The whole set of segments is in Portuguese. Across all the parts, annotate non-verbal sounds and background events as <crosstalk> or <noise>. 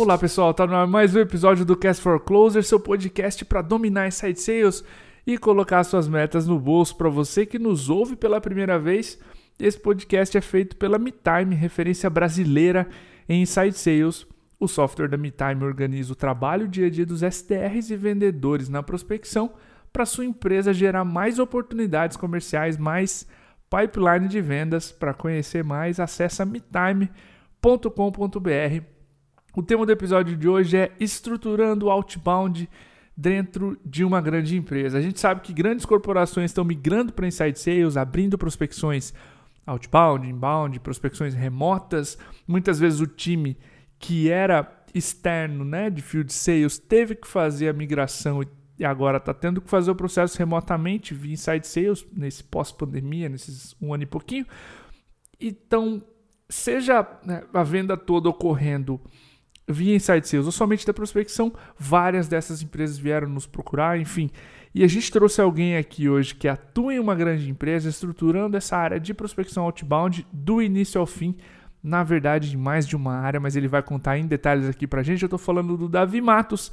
Olá pessoal, tá no mais um episódio do Cast for Closer, seu podcast para dominar inside sales e colocar suas metas no bolso. Para você que nos ouve pela primeira vez, esse podcast é feito pela MeTime, referência brasileira em inside sales. O software da MeTime organiza o trabalho dia a dia dos SDRs e vendedores na prospecção para sua empresa gerar mais oportunidades comerciais, mais pipeline de vendas. Para conhecer mais, acesse metime.com.br o tema do episódio de hoje é estruturando o outbound dentro de uma grande empresa. A gente sabe que grandes corporações estão migrando para inside sales, abrindo prospecções outbound, inbound, prospecções remotas. Muitas vezes o time que era externo, né, de field sales, teve que fazer a migração e agora está tendo que fazer o processo remotamente via inside sales nesse pós-pandemia, nesses um ano e pouquinho. Então, seja né, a venda toda ocorrendo via Inside Sales ou somente da prospecção, várias dessas empresas vieram nos procurar, enfim. E a gente trouxe alguém aqui hoje que atua em uma grande empresa, estruturando essa área de prospecção outbound do início ao fim, na verdade, em mais de uma área, mas ele vai contar em detalhes aqui pra gente. Eu estou falando do Davi Matos,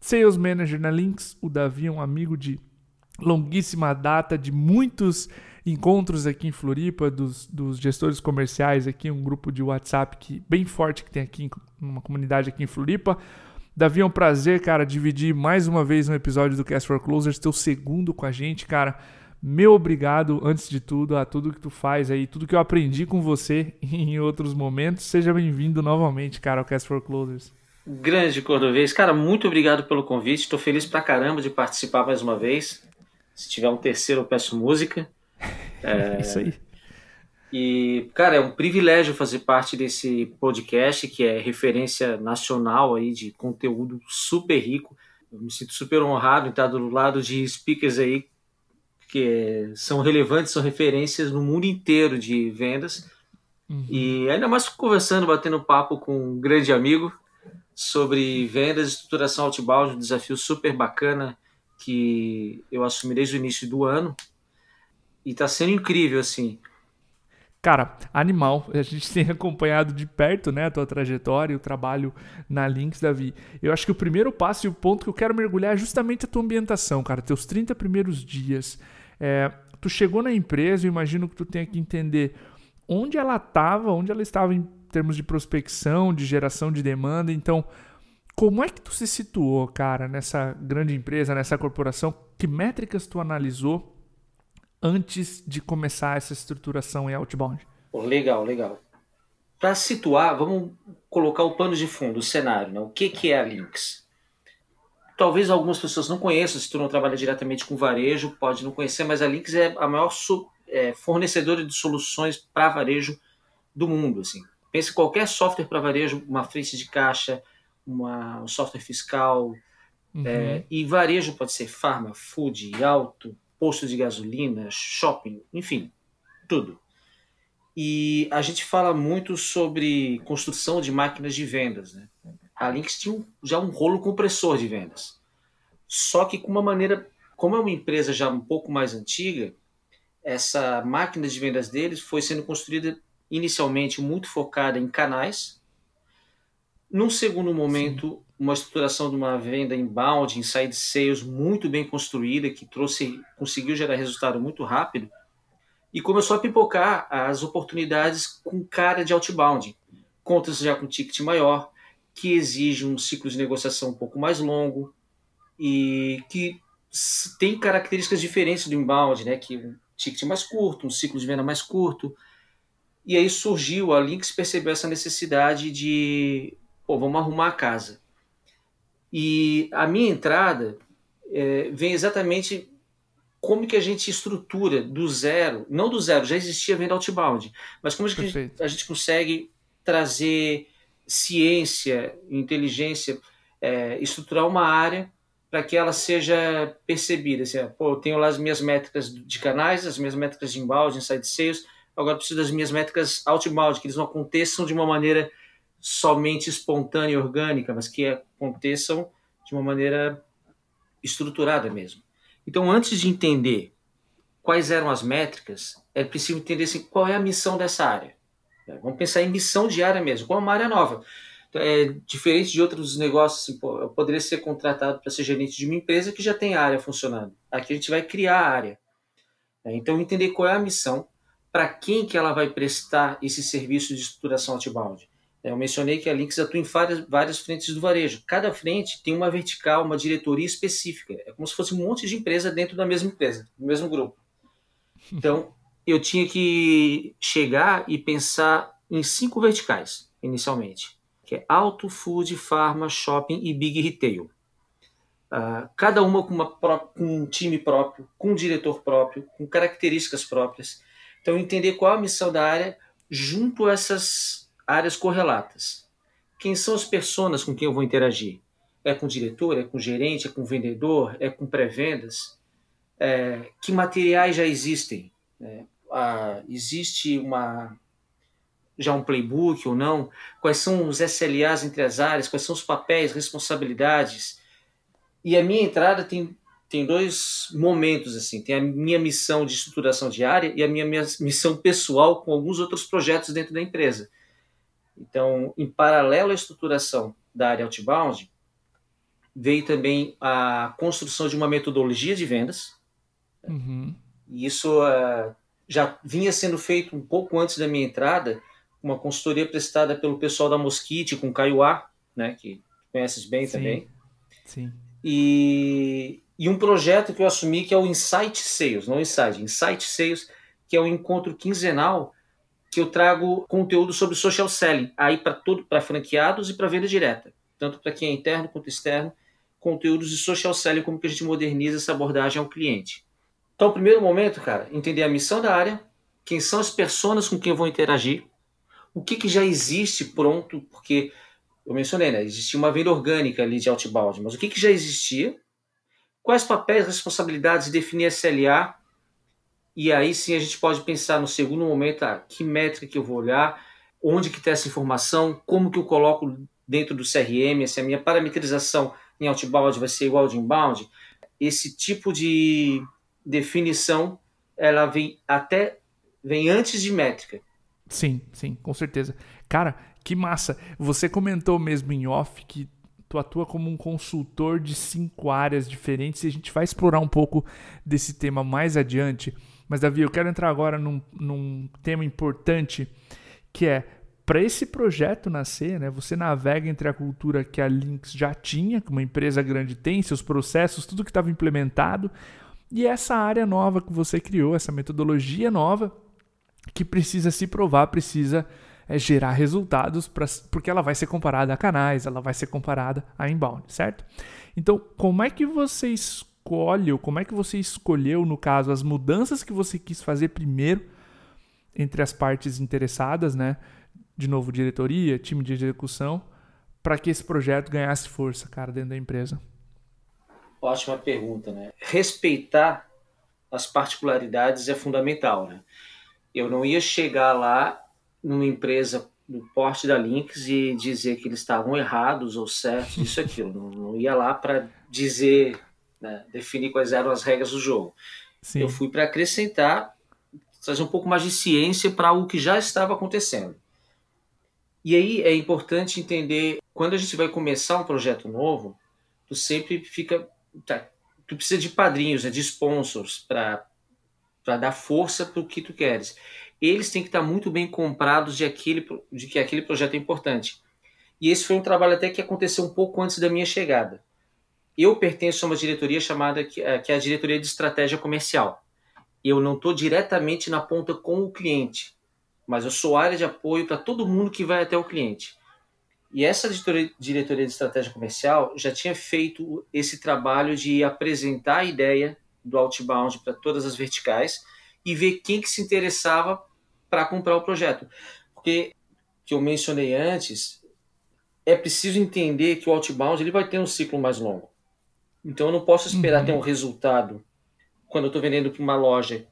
Sales Manager na Links. O Davi é um amigo de longuíssima data, de muitos encontros aqui em Floripa dos, dos gestores comerciais aqui, um grupo de WhatsApp que bem forte que tem aqui, uma comunidade aqui em Floripa. Davi, é um prazer, cara, dividir mais uma vez um episódio do Cast for Closers, teu segundo com a gente, cara. Meu obrigado, antes de tudo, a tudo que tu faz aí, tudo que eu aprendi com você <laughs> em outros momentos. Seja bem-vindo novamente, cara, ao Cast for Closers. Grande Cordovez. Cara, muito obrigado pelo convite. Estou feliz pra caramba de participar mais uma vez. Se tiver um terceiro, eu peço música. É, Isso aí. E, cara, é um privilégio fazer parte desse podcast, que é referência nacional aí de conteúdo super rico. Eu me sinto super honrado em estar do lado de speakers aí que são relevantes, são referências no mundo inteiro de vendas. Uhum. E ainda mais conversando, batendo papo com um grande amigo sobre vendas e estruturação outbound, um desafio super bacana que eu assumi desde o início do ano e tá sendo incrível, assim. Cara, animal. A gente <laughs> tem acompanhado de perto, né, a tua trajetória o trabalho na Links, Davi. Eu acho que o primeiro passo e o ponto que eu quero mergulhar é justamente a tua ambientação, cara. Teus 30 primeiros dias. É, tu chegou na empresa, eu imagino que tu tenha que entender onde ela estava, onde ela estava em termos de prospecção, de geração de demanda. Então, como é que tu se situou, cara, nessa grande empresa, nessa corporação? Que métricas tu analisou antes de começar essa estruturação em outbound? legal, legal. Para situar, vamos colocar o pano de fundo, o cenário. Né? O que, que é a Lynx? Talvez algumas pessoas não conheçam, se tu não trabalha diretamente com varejo, pode não conhecer, mas a Lynx é a maior é, fornecedora de soluções para varejo do mundo. Assim. Pense em qualquer software para varejo, uma frente de caixa, uma, um software fiscal, uhum. é, e varejo pode ser farma, food, auto, posto de gasolina, shopping, enfim, tudo. E a gente fala muito sobre construção de máquinas de vendas. Né? A Lynx tinha já um rolo compressor de vendas. Só que com uma maneira, como é uma empresa já um pouco mais antiga, essa máquina de vendas deles foi sendo construída inicialmente muito focada em canais. Num segundo momento, uma estruturação de uma venda inbound, inside sales muito bem construída, que trouxe, conseguiu gerar resultado muito rápido, e começou a pipocar as oportunidades com cara de outbound. Contas já com ticket maior, que exige um ciclo de negociação um pouco mais longo e que tem características diferentes do inbound, né? Que um ticket mais curto, um ciclo de venda mais curto. E aí surgiu, a Lynx percebeu essa necessidade de, pô, vamos arrumar a casa. E a minha entrada é, vem exatamente como que a gente estrutura do zero, não do zero, já existia venda outbound, mas como a gente, a gente consegue trazer ciência, inteligência, é, estruturar uma área para que ela seja percebida. Assim, pô, eu tenho lá as minhas métricas de canais, as minhas métricas de inbound, inside sales, agora preciso das minhas métricas outbound, que eles não aconteçam de uma maneira somente espontânea e orgânica, mas que aconteçam de uma maneira estruturada mesmo. Então, antes de entender quais eram as métricas, é preciso entender assim, qual é a missão dessa área. Vamos pensar em missão diária mesmo, qual é uma área nova. Então, é diferente de outros negócios, assim, eu poderia ser contratado para ser gerente de uma empresa que já tem a área funcionando. Aqui a gente vai criar a área. É, então, entender qual é a missão, para quem que ela vai prestar esse serviço de estruturação outbound. É, eu mencionei que a Links atua em várias, várias frentes do varejo. Cada frente tem uma vertical, uma diretoria específica. É como se fosse um monte de empresa dentro da mesma empresa, do mesmo grupo. Então, eu tinha que chegar e pensar em cinco verticais, inicialmente, que é auto, food, pharma, shopping e big retail. Uh, cada uma com, uma com, um time próprio, com um diretor próprio, com características próprias. Então, entender qual a missão da área junto a essas áreas correlatas. Quem são as pessoas com quem eu vou interagir? É com o diretor, é com o gerente, é com o vendedor, é com pré-vendas? É, que materiais já existem? É, ah, existe uma já um playbook ou não? Quais são os SLAs entre as áreas? Quais são os papéis, responsabilidades? E a minha entrada tem, tem dois momentos assim. Tem a minha missão de estruturação diária e a minha, minha missão pessoal com alguns outros projetos dentro da empresa. Então, em paralelo à estruturação da área outbound, veio também a construção de uma metodologia de vendas. Uhum. E isso uh, já vinha sendo feito um pouco antes da minha entrada, uma consultoria prestada pelo pessoal da Mosquite com Caio A, né, que conheces bem Sim. também. Sim. E, e um projeto que eu assumi que é o Insight Sales, não Insight, Insight Sales, que é um encontro quinzenal que eu trago conteúdo sobre social selling, aí para tudo, para franqueados e para venda direta, tanto para quem é interno quanto externo, conteúdos de social selling, como que a gente moderniza essa abordagem ao cliente. Então, primeiro momento, cara, entender a missão da área, quem são as pessoas com quem eu vou interagir, o que, que já existe pronto, porque eu mencionei, né? Existia uma venda orgânica ali de outbound, mas o que, que já existia? Quais papéis, responsabilidades, definir SLA e aí sim a gente pode pensar no segundo momento, ah, que métrica que eu vou olhar, onde que está essa informação, como que eu coloco dentro do CRM, se a minha parametrização em outbound vai ser igual de inbound. Esse tipo de definição, ela vem até vem antes de métrica. Sim, sim, com certeza. Cara, que massa. Você comentou mesmo em off que tu atua como um consultor de cinco áreas diferentes e a gente vai explorar um pouco desse tema mais adiante. Mas, Davi, eu quero entrar agora num, num tema importante que é para esse projeto nascer, né, você navega entre a cultura que a Lynx já tinha, que uma empresa grande tem, seus processos, tudo que estava implementado, e essa área nova que você criou, essa metodologia nova, que precisa se provar, precisa é, gerar resultados, pra, porque ela vai ser comparada a canais, ela vai ser comparada a inbound, certo? Então, como é que vocês escolhe, como é que você escolheu, no caso, as mudanças que você quis fazer primeiro entre as partes interessadas, né? De novo, diretoria, time de execução, para que esse projeto ganhasse força, cara, dentro da empresa? Ótima pergunta, né? Respeitar as particularidades é fundamental, né? Eu não ia chegar lá numa empresa do porte da Lynx e dizer que eles estavam errados ou certos, isso aquilo. não, não ia lá para dizer né, definir quais eram as regras do jogo. Sim. Eu fui para acrescentar, trazer um pouco mais de ciência para algo que já estava acontecendo. E aí é importante entender, quando a gente vai começar um projeto novo, tu sempre fica. Tá, tu precisa de padrinhos, né, de sponsors, para dar força para o que tu queres. Eles têm que estar muito bem comprados de, aquele, de que aquele projeto é importante. E esse foi um trabalho até que aconteceu um pouco antes da minha chegada. Eu pertenço a uma diretoria chamada que é, é a diretoria de estratégia comercial. Eu não estou diretamente na ponta com o cliente, mas eu sou área de apoio para todo mundo que vai até o cliente. E essa diretoria de estratégia comercial já tinha feito esse trabalho de apresentar a ideia do outbound para todas as verticais e ver quem que se interessava para comprar o projeto. Porque, que eu mencionei antes, é preciso entender que o outbound ele vai ter um ciclo mais longo. Então eu não posso esperar uhum. ter um resultado quando eu estou vendendo para uma loja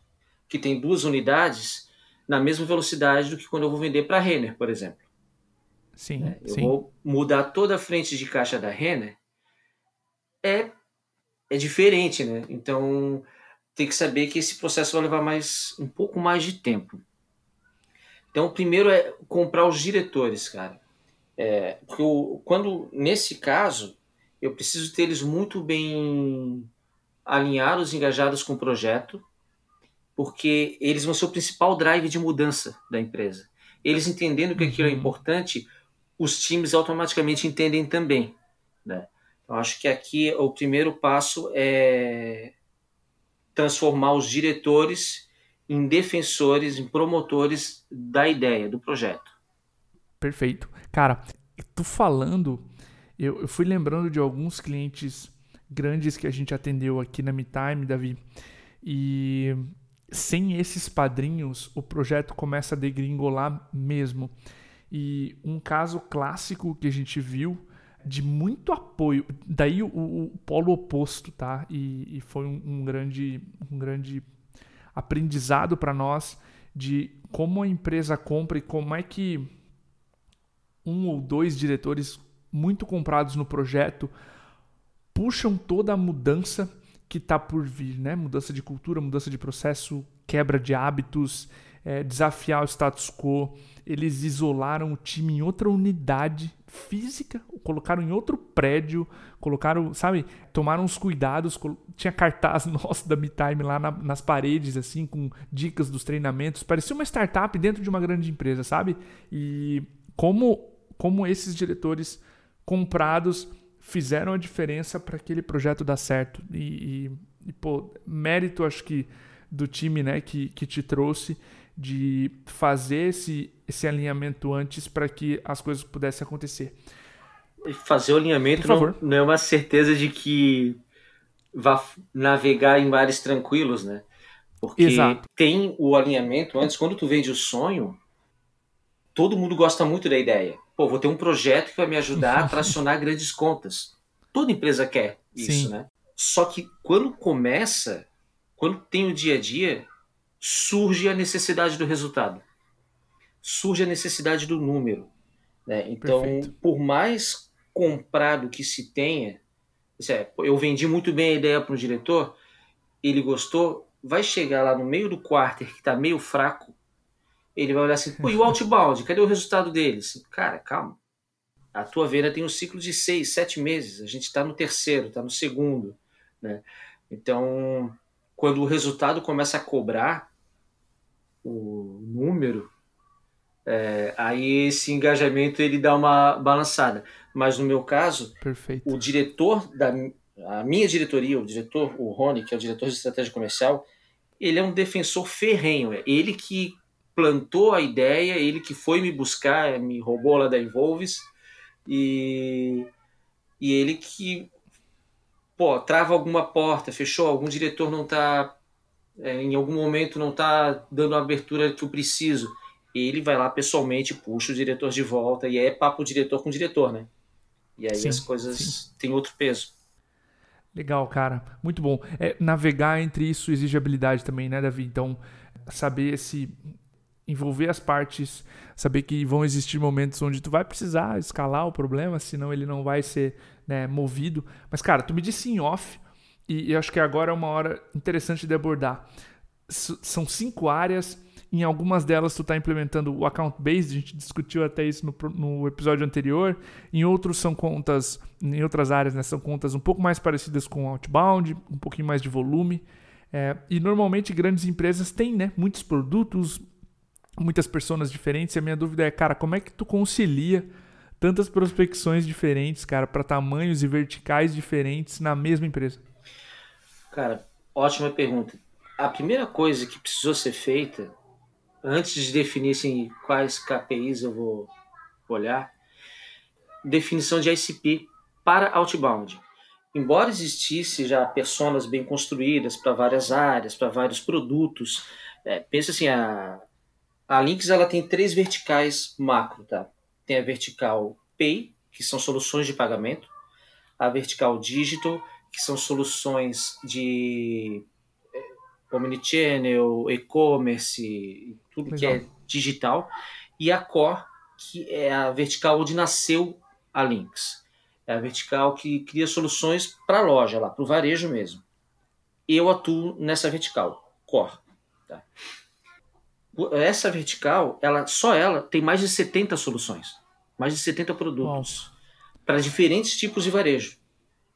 que tem duas unidades na mesma velocidade do que quando eu vou vender para a Renner, por exemplo. Sim, é, eu sim. vou mudar toda a frente de caixa da Renner. É, é diferente, né? Então tem que saber que esse processo vai levar mais um pouco mais de tempo. Então, primeiro é comprar os diretores, cara. É, porque eu, quando, nesse caso, eu preciso ter eles muito bem alinhados, engajados com o projeto, porque eles vão ser o principal drive de mudança da empresa. Eles entendendo que aquilo é uhum. importante, os times automaticamente entendem também. Né? Então, acho que aqui o primeiro passo é transformar os diretores em defensores, em promotores da ideia, do projeto. Perfeito. Cara, tu falando, eu, eu fui lembrando de alguns clientes grandes que a gente atendeu aqui na MeTime, Davi, e sem esses padrinhos, o projeto começa a degringolar mesmo. E um caso clássico que a gente viu de muito apoio, daí o, o polo oposto, tá? E, e foi um, um, grande, um grande aprendizado para nós de como a empresa compra e como é que um ou dois diretores muito comprados no projeto puxam toda a mudança que está por vir, né? Mudança de cultura, mudança de processo, quebra de hábitos, é, desafiar o status quo. Eles isolaram o time em outra unidade física, colocaram em outro prédio, colocaram, sabe, tomaram os cuidados, tinha cartaz <laughs> nosso da MeTime lá na, nas paredes, assim, com dicas dos treinamentos. Parecia uma startup dentro de uma grande empresa, sabe? E como, como esses diretores comprados fizeram a diferença para aquele projeto dar certo. E, e, e, pô, mérito, acho que, do time né, que, que te trouxe de fazer esse, esse alinhamento antes para que as coisas pudessem acontecer. Fazer o alinhamento não, não, é uma certeza de que vá navegar em mares tranquilos, né? Porque Exato. tem o alinhamento antes, quando tu vende o sonho, todo mundo gosta muito da ideia pô, vou ter um projeto que vai me ajudar a <laughs> tracionar grandes contas. Toda empresa quer isso, Sim. né? Só que quando começa, quando tem o dia a dia, surge a necessidade do resultado. Surge a necessidade do número. Né? Então, Perfeito. por mais comprado que se tenha, é, eu vendi muito bem a ideia para o diretor, ele gostou, vai chegar lá no meio do quarter que está meio fraco, ele vai olhar assim, pô, e o outbound? Cadê o resultado deles? Cara, calma. A tua venda tem um ciclo de seis, sete meses. A gente está no terceiro, está no segundo. Né? Então, quando o resultado começa a cobrar o número, é, aí esse engajamento ele dá uma balançada. Mas no meu caso, Perfeito. o diretor da a minha diretoria, o diretor, o Rony, que é o diretor de estratégia comercial, ele é um defensor ferrenho. É ele que plantou a ideia, ele que foi me buscar, me roubou lá da Involves, e, e ele que pô, trava alguma porta, fechou, algum diretor não está, é, em algum momento não está dando a abertura que eu preciso. Ele vai lá pessoalmente, puxa o diretor de volta, e é papo diretor com diretor, né? E aí sim, as coisas sim. têm outro peso. Legal, cara. Muito bom. É, navegar entre isso exige habilidade também, né, Davi? Então, saber se envolver as partes, saber que vão existir momentos onde tu vai precisar escalar o problema, senão ele não vai ser né, movido. Mas, cara, tu me disse em off, e acho que agora é uma hora interessante de abordar. S são cinco áreas, em algumas delas tu está implementando o account based, a gente discutiu até isso no, no, episódio anterior. Em outros são contas, em outras áreas, né, são contas um pouco mais parecidas com outbound, um pouquinho mais de volume. É, e normalmente grandes empresas têm né, muitos produtos, muitas pessoas diferentes. E a minha dúvida é, cara, como é que tu concilia tantas prospecções diferentes, cara, para tamanhos e verticais diferentes na mesma empresa? Cara, ótima pergunta. A primeira coisa que precisou ser feita, antes de definir assim, quais KPIs eu vou olhar, definição de ICP para outbound. Embora existisse já personas bem construídas para várias áreas, para vários produtos, é, pensa assim, a, a Lynx ela tem três verticais macro, tá? Tem a vertical Pay, que são soluções de pagamento, a vertical Digital, que são soluções de eh, omnichannel, e-commerce, tudo Legal. que é digital, e a Core, que é a vertical onde nasceu a Lynx. É a vertical que cria soluções para a loja, lá, para o varejo mesmo. Eu atuo nessa vertical, Core. Tá? Essa vertical, ela só ela tem mais de 70 soluções. mais de 70 produtos para diferentes tipos de varejo.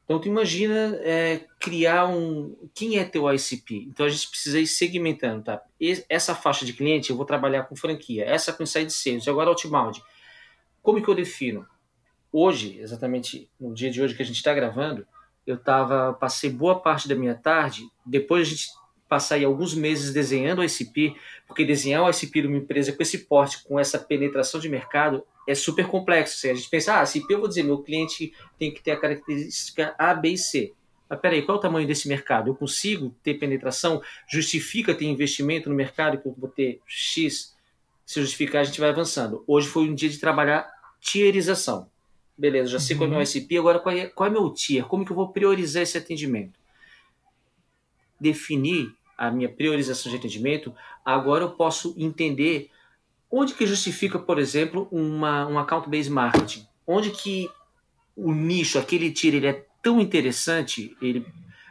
Então, tu imagina é, criar um. Quem é teu ICP? Então, a gente precisa ir segmentando, tá? essa faixa de cliente eu vou trabalhar com franquia, essa com inside sales, agora outbound. Como que eu defino? Hoje, exatamente no dia de hoje que a gente está gravando, eu tava, passei boa parte da minha tarde, depois a gente passar aí alguns meses desenhando o ICP, porque desenhar o ICP de uma empresa com esse porte, com essa penetração de mercado, é super complexo. Assim, a gente pensa, ah, ICP eu vou dizer, meu cliente tem que ter a característica A, B e C. Mas peraí, qual é o tamanho desse mercado? Eu consigo ter penetração? Justifica ter investimento no mercado que eu vou ter X? Se justificar, a gente vai avançando. Hoje foi um dia de trabalhar tierização. Beleza, já sei uhum. qual é o meu ICP, agora qual é, qual é meu tier? Como que eu vou priorizar esse atendimento? Definir a minha priorização de atendimento, agora eu posso entender onde que justifica, por exemplo, uma, um account-based marketing. Onde que o nicho, aquele tier, ele é tão interessante, ele,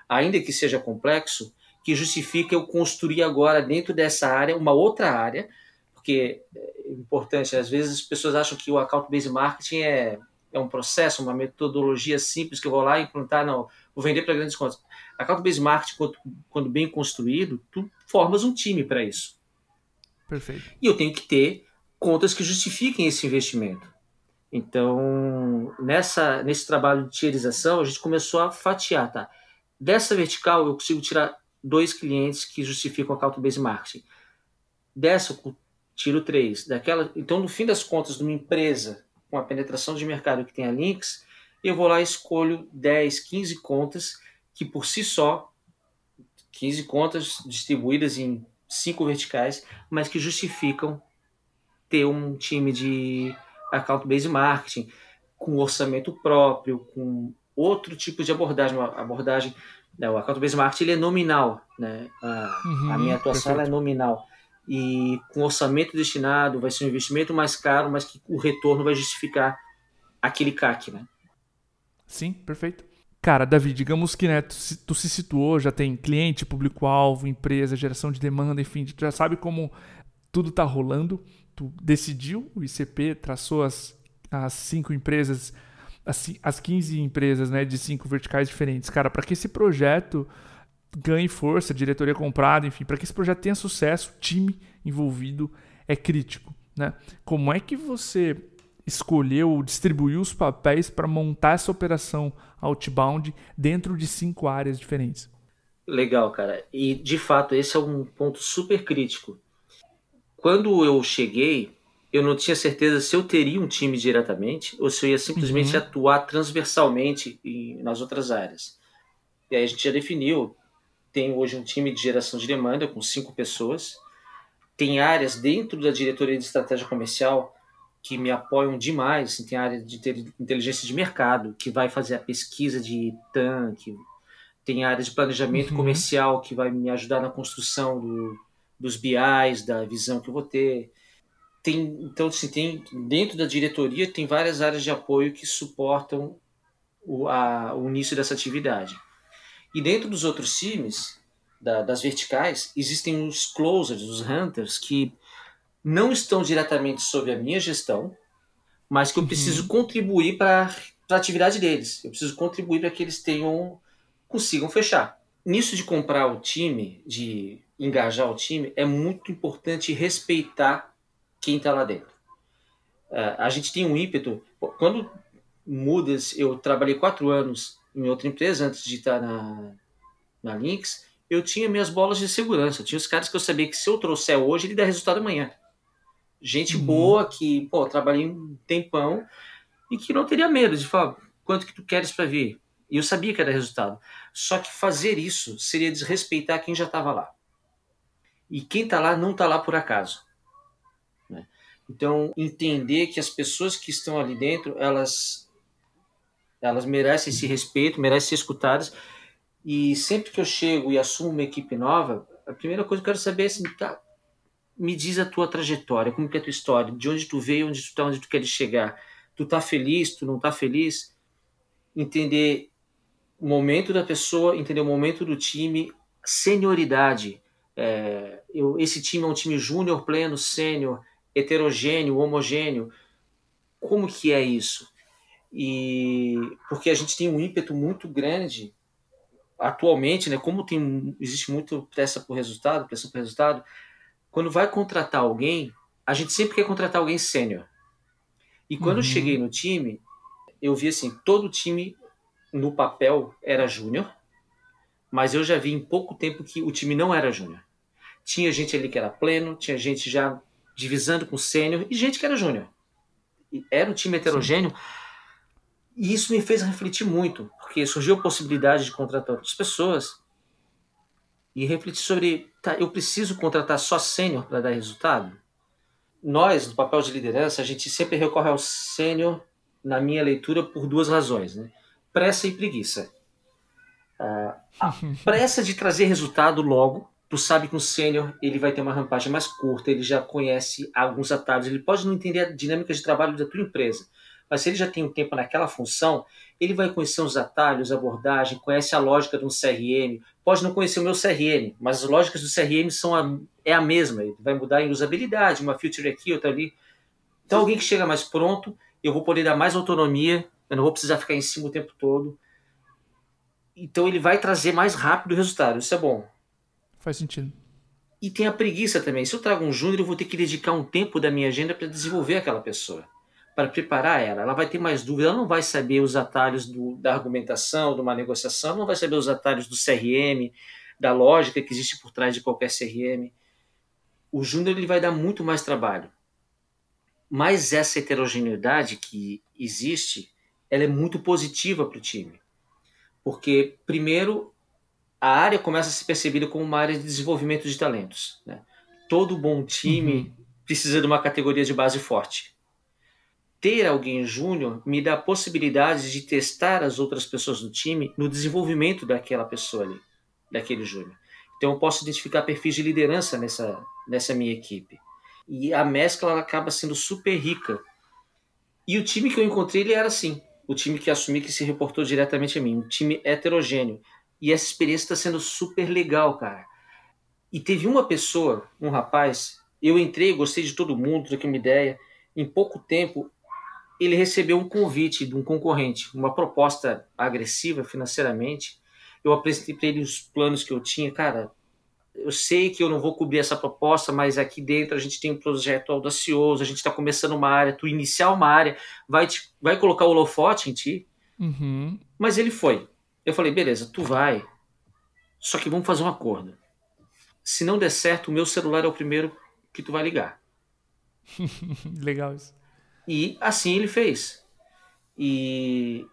ainda que seja complexo, que justifica eu construir agora dentro dessa área uma outra área, porque é importante, às vezes as pessoas acham que o account-based marketing é é um processo, uma metodologia simples que eu vou lá implantar, não, vou vender para grandes contas. A Account-Based Marketing, quando, bem construído, tu formas um time para isso. Perfeito. E eu tenho que ter contas que justifiquem esse investimento. Então, nessa, nesse trabalho de tierização, a gente começou a fatiar, tá? Dessa vertical, eu consigo tirar dois clientes que justificam a Account-Based Marketing. Dessa, eu tiro três. Daquela, então, no fim das contas, de uma empresa com a penetração de mercado que tenha links, eu vou lá e escolho 10, 15 contas que por si só, 15 contas distribuídas em cinco verticais, mas que justificam ter um time de account-based marketing com orçamento próprio, com outro tipo de abordagem, uma abordagem, né, o account-based marketing ele é nominal, né? A, uhum, a minha atuação é nominal e com orçamento destinado vai ser um investimento mais caro, mas que o retorno vai justificar aquele CAC, né? Sim, perfeito. Cara, Davi, digamos que né, tu, tu se situou, já tem cliente, público-alvo, empresa, geração de demanda, enfim, tu já sabe como tudo está rolando. Tu decidiu, o ICP traçou as, as cinco empresas, as, as 15 empresas né, de cinco verticais diferentes. Cara, para que esse projeto ganhe força, diretoria comprada, enfim, para que esse projeto tenha sucesso, time envolvido é crítico. Né? Como é que você escolheu, distribuiu os papéis para montar essa operação outbound dentro de cinco áreas diferentes? Legal, cara. E de fato, esse é um ponto super crítico. Quando eu cheguei, eu não tinha certeza se eu teria um time diretamente ou se eu ia simplesmente uhum. atuar transversalmente em, nas outras áreas. E aí a gente já definiu tem hoje um time de geração de demanda com cinco pessoas. Tem áreas dentro da diretoria de estratégia comercial que me apoiam demais. Assim, tem área de inteligência de mercado que vai fazer a pesquisa de tanque. Tem área de planejamento uhum. comercial que vai me ajudar na construção do, dos BIs, da visão que eu vou ter. Tem, então, assim, tem, dentro da diretoria tem várias áreas de apoio que suportam o, a, o início dessa atividade. E dentro dos outros times, da, das verticais, existem os closers, os hunters, que não estão diretamente sob a minha gestão, mas que eu uhum. preciso contribuir para a atividade deles. Eu preciso contribuir para que eles tenham consigam fechar. Nisso de comprar o time, de engajar o time, é muito importante respeitar quem está lá dentro. Uh, a gente tem um ímpeto. Quando mudas, eu trabalhei quatro anos em outra empresa, antes de estar na, na Lynx, eu tinha minhas bolas de segurança. Tinha os caras que eu sabia que se eu trouxer hoje, ele dá resultado amanhã. Gente uhum. boa que, pô, trabalhei um tempão e que não teria medo de falar quanto que tu queres para vir. E eu sabia que era resultado. Só que fazer isso seria desrespeitar quem já estava lá. E quem está lá não está lá por acaso. Né? Então, entender que as pessoas que estão ali dentro, elas elas merecem esse respeito, merecem ser escutadas. E sempre que eu chego e assumo uma equipe nova, a primeira coisa que eu quero saber é assim, tá, me diz a tua trajetória, como que é a tua história, de onde tu veio, onde tu tá, onde tu queres chegar. Tu tá feliz, tu não tá feliz? Entender o momento da pessoa, entender o momento do time, senioridade. É, eu, esse time é um time júnior, pleno, sênior, heterogêneo, homogêneo como que é isso? E porque a gente tem um ímpeto muito grande atualmente, né? Como tem existe muito pressa por resultado, pressão por resultado, quando vai contratar alguém, a gente sempre quer contratar alguém sênior. E quando uhum. eu cheguei no time, eu vi assim, todo o time no papel era júnior, mas eu já vi em pouco tempo que o time não era júnior. Tinha gente ali que era pleno, tinha gente já divisando com sênior e gente que era júnior. Era um time heterogêneo. Sim. E isso me fez refletir muito, porque surgiu a possibilidade de contratar outras pessoas e refletir sobre, tá, eu preciso contratar só sênior para dar resultado? Nós, no papel de liderança, a gente sempre recorre ao sênior, na minha leitura, por duas razões, né? Pressa e preguiça. Uh, a <laughs> pressa de trazer resultado logo, tu sabe que um sênior ele vai ter uma rampagem mais curta, ele já conhece alguns atalhos, ele pode não entender a dinâmica de trabalho da tua empresa, mas se ele já tem um tempo naquela função, ele vai conhecer os atalhos, abordagem, conhece a lógica de um CRM, pode não conhecer o meu CRM, mas as lógicas do CRM são a, é a mesma, ele vai mudar em usabilidade, uma feature aqui, outra ali. Então alguém que chega mais pronto, eu vou poder dar mais autonomia, eu não vou precisar ficar em cima o tempo todo. Então ele vai trazer mais rápido o resultado, isso é bom. Faz sentido. E tem a preguiça também. Se eu trago um júnior, eu vou ter que dedicar um tempo da minha agenda para desenvolver aquela pessoa, para preparar ela. Ela vai ter mais dúvidas, ela não vai saber os atalhos do, da argumentação, de uma negociação, não vai saber os atalhos do CRM, da lógica que existe por trás de qualquer CRM. O júnior ele vai dar muito mais trabalho. Mas essa heterogeneidade que existe, ela é muito positiva para o time. Porque, primeiro, a área começa a ser percebida como uma área de desenvolvimento de talentos. Né? Todo bom time uhum. precisa de uma categoria de base forte. Ter alguém júnior me dá a possibilidade de testar as outras pessoas do time no desenvolvimento daquela pessoa ali, daquele júnior. Então eu posso identificar perfis de liderança nessa, nessa minha equipe. E a mescla acaba sendo super rica. E o time que eu encontrei ele era assim. O time que assumi que se reportou diretamente a mim. Um time heterogêneo e essa experiência está sendo super legal, cara. E teve uma pessoa, um rapaz, eu entrei, gostei de todo mundo, troquei uma ideia. Em pouco tempo, ele recebeu um convite de um concorrente, uma proposta agressiva financeiramente. Eu apresentei para ele os planos que eu tinha. Cara, eu sei que eu não vou cobrir essa proposta, mas aqui dentro a gente tem um projeto audacioso, a gente está começando uma área, tu iniciar uma área, vai, te, vai colocar o holofote em ti. Uhum. Mas ele foi. Eu falei, beleza, tu vai, só que vamos fazer um acordo. Se não der certo, o meu celular é o primeiro que tu vai ligar. <laughs> Legal isso. E assim ele fez. E,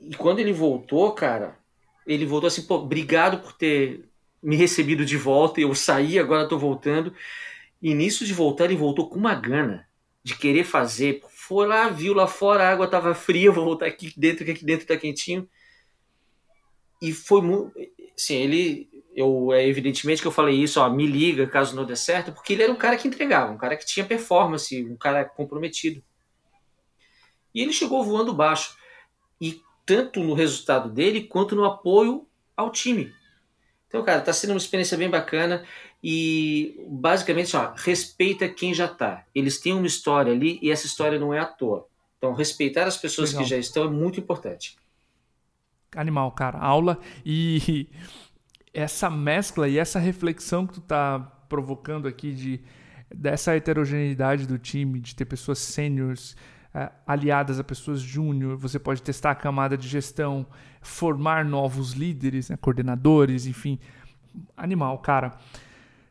e quando ele voltou, cara, ele voltou assim, pô, obrigado por ter me recebido de volta. Eu saí, agora tô voltando. E nisso de voltar, ele voltou com uma gana de querer fazer. Foi lá, viu lá fora, a água tava fria, <laughs> vou voltar aqui dentro, que aqui dentro tá quentinho e foi muito. Sim, ele. Eu, é evidentemente que eu falei isso, ó, me liga caso não dê certo, porque ele era um cara que entregava, um cara que tinha performance, um cara comprometido. E ele chegou voando baixo. E tanto no resultado dele quanto no apoio ao time. Então, cara, tá sendo uma experiência bem bacana e basicamente, ó, respeita quem já tá. Eles têm uma história ali e essa história não é à toa. Então, respeitar as pessoas Legal. que já estão é muito importante animal, cara. Aula e essa mescla e essa reflexão que tu tá provocando aqui de dessa heterogeneidade do time, de ter pessoas sêniores uh, aliadas a pessoas júnior, você pode testar a camada de gestão, formar novos líderes, né, coordenadores, enfim, animal, cara.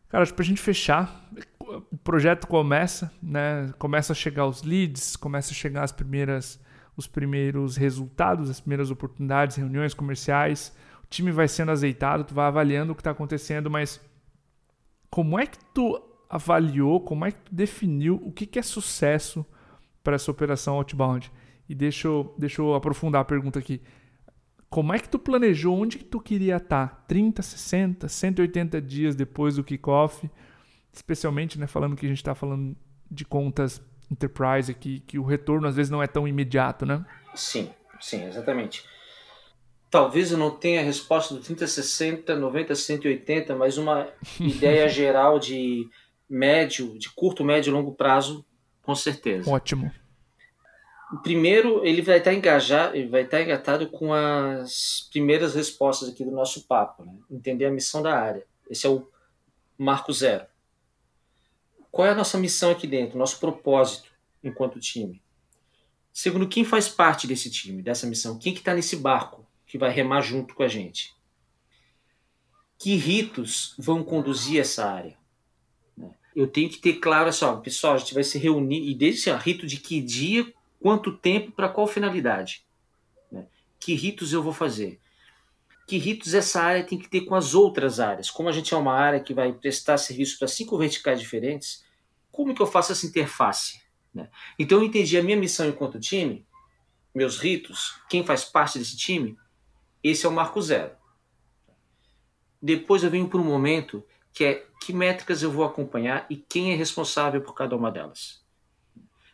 Cara, pra gente fechar, o projeto começa, né? Começa a chegar os leads, começa a chegar as primeiras os primeiros resultados, as primeiras oportunidades, reuniões comerciais, o time vai sendo azeitado, tu vai avaliando o que está acontecendo, mas como é que tu avaliou, como é que tu definiu o que, que é sucesso para essa operação outbound? E deixa eu, deixa eu aprofundar a pergunta aqui. Como é que tu planejou onde que tu queria estar? Tá? 30, 60, 180 dias depois do kickoff? Especialmente, né, falando que a gente está falando de contas enterprise aqui, que o retorno às vezes não é tão imediato, né? Sim, sim, exatamente. Talvez eu não tenha a resposta do 30, 60, 90, 180, mas uma <laughs> ideia geral de médio, de curto, médio e longo prazo, com certeza. Ótimo. Primeiro, ele vai estar engajado, ele vai estar engatado com as primeiras respostas aqui do nosso papo, né? entender a missão da área. Esse é o marco zero. Qual é a nossa missão aqui dentro, nosso propósito enquanto time? Segundo, quem faz parte desse time, dessa missão? Quem que está nesse barco que vai remar junto com a gente? Que ritos vão conduzir essa área? Eu tenho que ter claro assim, pessoal, a gente vai se reunir e desde assim, ó, rito de que dia quanto tempo, para qual finalidade. Né? Que ritos eu vou fazer? Que ritos essa área tem que ter com as outras áreas? Como a gente é uma área que vai prestar serviço para cinco verticais diferentes, como que eu faço essa interface? Né? Então eu entendi a minha missão enquanto time, meus ritos, quem faz parte desse time, esse é o marco zero. Depois eu venho para um momento que é que métricas eu vou acompanhar e quem é responsável por cada uma delas.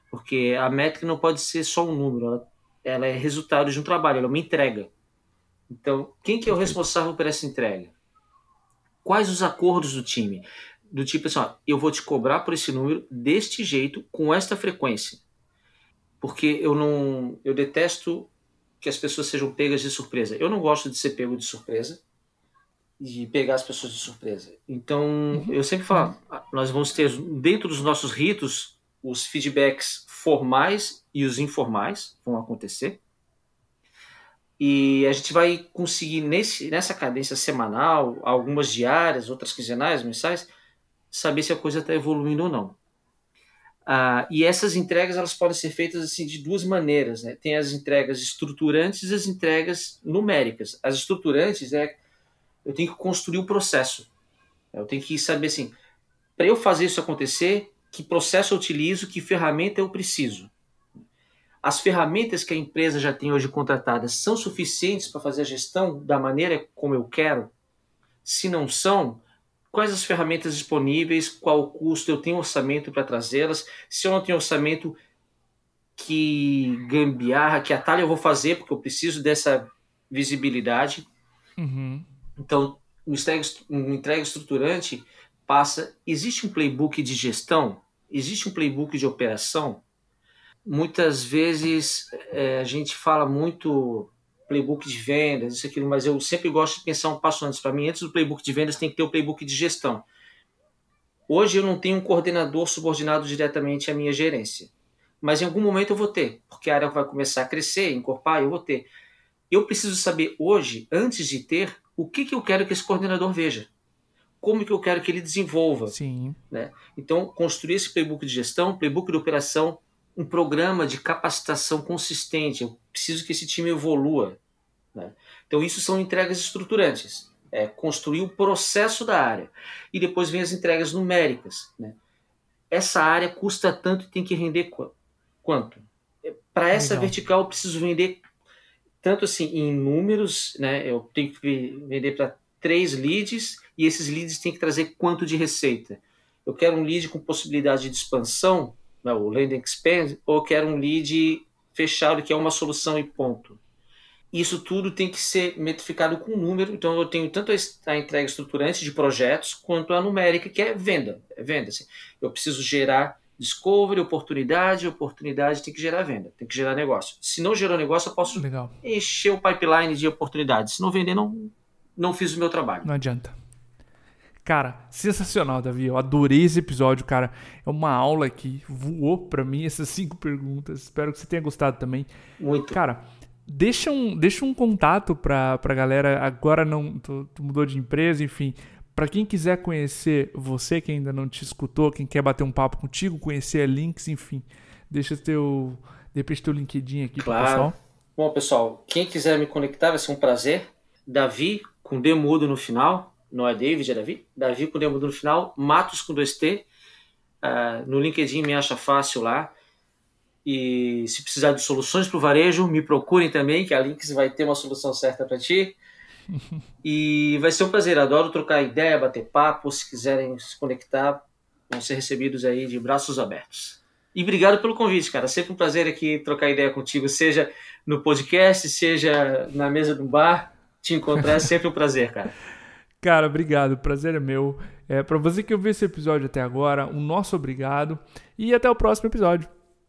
Porque a métrica não pode ser só um número, ela, ela é resultado de um trabalho, ela é uma entrega. Então, quem que é o responsável por essa entrega? Quais os acordos do time? Do tipo assim, ó, eu vou te cobrar por esse número deste jeito, com esta frequência. Porque eu não, eu detesto que as pessoas sejam pegas de surpresa. Eu não gosto de ser pego de surpresa, de pegar as pessoas de surpresa. Então, uhum. eu sempre falo, nós vamos ter dentro dos nossos ritos os feedbacks formais e os informais vão acontecer. E a gente vai conseguir, nesse, nessa cadência semanal, algumas diárias, outras quinzenais, mensais, saber se a coisa está evoluindo ou não. Ah, e essas entregas elas podem ser feitas assim de duas maneiras. Né? Tem as entregas estruturantes e as entregas numéricas. As estruturantes é eu tenho que construir o processo. Eu tenho que saber assim, para eu fazer isso acontecer, que processo eu utilizo, que ferramenta eu preciso. As ferramentas que a empresa já tem hoje contratadas são suficientes para fazer a gestão da maneira como eu quero? Se não são, quais as ferramentas disponíveis, qual o custo, eu tenho orçamento para trazê-las? Se eu não tenho orçamento, que gambiarra, que atalho eu vou fazer, porque eu preciso dessa visibilidade. Uhum. Então, um entrega, um entrega estruturante passa. Existe um playbook de gestão? Existe um playbook de operação? Muitas vezes é, a gente fala muito playbook de vendas, isso aquilo, mas eu sempre gosto de pensar um passo antes. Para mim, antes do playbook de vendas, tem que ter o playbook de gestão. Hoje eu não tenho um coordenador subordinado diretamente à minha gerência, mas em algum momento eu vou ter, porque a área vai começar a crescer, encorpar, eu vou ter. Eu preciso saber hoje, antes de ter, o que, que eu quero que esse coordenador veja como que eu quero que ele desenvolva. Sim. Né? Então, construir esse playbook de gestão, playbook de operação, um programa de capacitação consistente. Eu preciso que esse time evolua. Né? Então, isso são entregas estruturantes. É construir o processo da área. E depois vem as entregas numéricas. Né? Essa área custa tanto e tem que render qu quanto? Para essa Legal. vertical, eu preciso vender tanto assim em números, né? Eu tenho que vender para três leads e esses leads têm que trazer quanto de receita. Eu quero um lead com possibilidade de expansão, né, o land expand, ou quero um lead fechado que é uma solução e ponto. Isso tudo tem que ser metrificado com número, então eu tenho tanto a entrega estruturante de projetos quanto a numérica, que é venda. É venda assim. Eu preciso gerar discovery, oportunidade, oportunidade tem que gerar venda, tem que gerar negócio. Se não gerou negócio, eu posso Legal. encher o pipeline de oportunidades. Se não vender, não, não fiz o meu trabalho. Não adianta. Cara, sensacional, Davi. Eu adorei esse episódio, cara. É uma aula que voou para mim essas <laughs> cinco perguntas. Espero que você tenha gostado também. Muito. Cara, deixa um, deixa um contato pra, pra galera. Agora não, tu, tu mudou de empresa, enfim. Para quem quiser conhecer você, que ainda não te escutou, quem quer bater um papo contigo, conhecer a links, enfim. Deixa teu, de repente teu LinkedIn aqui claro. pro pessoal. Bom, pessoal, quem quiser me conectar vai ser um prazer. Davi com D mudo no final, não é David, é Davi. Davi com D mudo no final, Matos com 2T. Uh, ah, no LinkedIn me acha fácil lá. E se precisar de soluções para o varejo, me procurem também, que a Links vai ter uma solução certa para ti. <laughs> e vai ser um prazer, adoro trocar ideia, bater papo. Se quiserem se conectar, vão ser recebidos aí de braços abertos. E obrigado pelo convite, cara. Sempre um prazer aqui trocar ideia contigo, seja no podcast, seja na mesa do bar te encontrar é <laughs> sempre um prazer, cara. Cara, obrigado. Prazer é meu. É, para você que ouviu esse episódio até agora, um nosso obrigado. E até o próximo episódio.